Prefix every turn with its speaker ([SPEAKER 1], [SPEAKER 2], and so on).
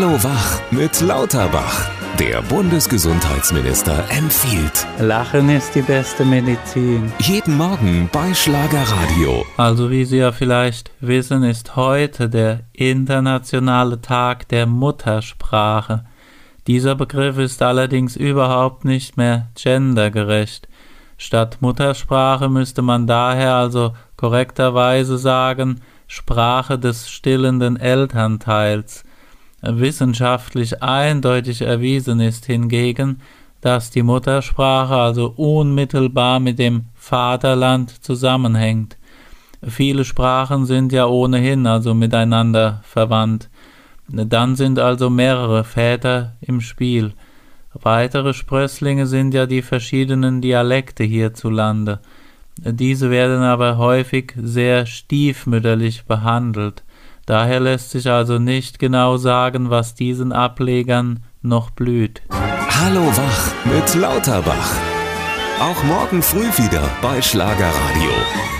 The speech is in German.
[SPEAKER 1] Hallo Wach mit Lauterbach. Der Bundesgesundheitsminister empfiehlt.
[SPEAKER 2] Lachen ist die beste Medizin.
[SPEAKER 1] Jeden Morgen bei Schlagerradio.
[SPEAKER 2] Also wie Sie ja vielleicht wissen, ist heute der internationale Tag der Muttersprache. Dieser Begriff ist allerdings überhaupt nicht mehr gendergerecht. Statt Muttersprache müsste man daher also korrekterweise sagen Sprache des stillenden Elternteils. Wissenschaftlich eindeutig erwiesen ist hingegen, dass die Muttersprache also unmittelbar mit dem Vaterland zusammenhängt. Viele Sprachen sind ja ohnehin also miteinander verwandt. Dann sind also mehrere Väter im Spiel. Weitere Sprösslinge sind ja die verschiedenen Dialekte hierzulande. Diese werden aber häufig sehr stiefmütterlich behandelt. Daher lässt sich also nicht genau sagen, was diesen Ablegern noch blüht.
[SPEAKER 1] Hallo Wach mit Lauterbach. Auch morgen früh wieder bei Schlagerradio.